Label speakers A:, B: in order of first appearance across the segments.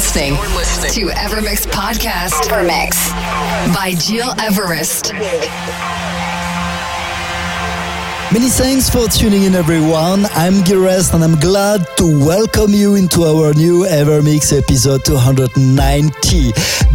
A: Listening to Evermix Podcast. Evermix by Gil Everest.
B: Many thanks for tuning in, everyone. I'm Gilres, and I'm glad to welcome you into our new Evermix episode 290.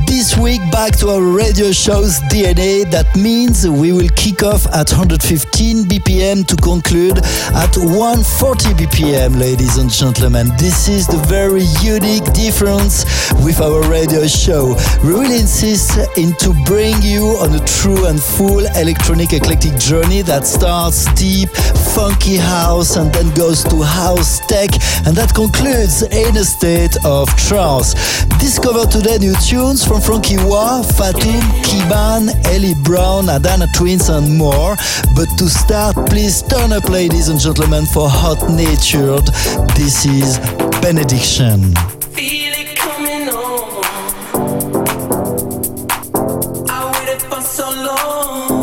B: This week, back to our radio show's DNA. That means we will kick off at 115 BPM to conclude at 140 BPM, ladies and gentlemen. This is the very unique difference with our radio show. We really insist in to bring you on a true and full electronic eclectic journey that starts deep, funky house and then goes to house tech and that concludes in a state of trance. Discover today new tunes from Frankie Wah, Fatum, Kiban, Ellie Brown, Adana Twins and more. But to start, please turn up ladies and gentlemen for Hot Natured. This is Benediction.
A: so long.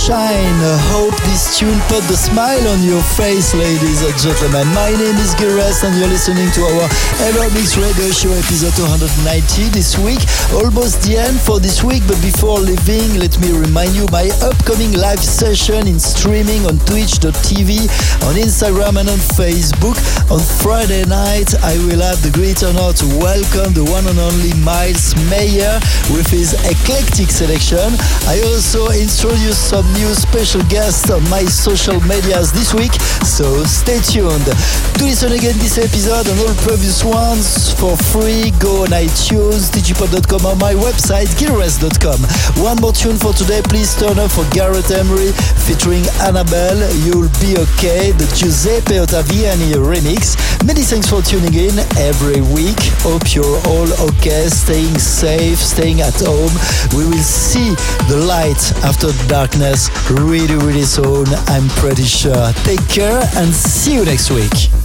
A: shine
B: tune put the smile on your face, ladies and gentlemen. My name is Gil Everest and you're listening to our EverMix Radio Show episode 290 this week. Almost the end for this week, but before leaving, let me remind you my upcoming live session in streaming on twitch.tv, on Instagram and on Facebook. On Friday night, I will have the great honor to welcome the one and only Miles Mayer with his eclectic selection. I also introduce
C: some new special guests on my social medias this week, so stay tuned. To listen again this episode and all previous ones for free, go on iTunes, digipod.com or my website, gileverest.com. One more tune for today, please turn up for Gareth Emery featuring Annabelle, You'll Be Okay, the Giuseppe Ottaviani remix. Many thanks for tuning in every week. Hope you're all okay, staying safe, staying at home. We will see the light after darkness really, really soon. I'm pretty sure. Take care and see you next week.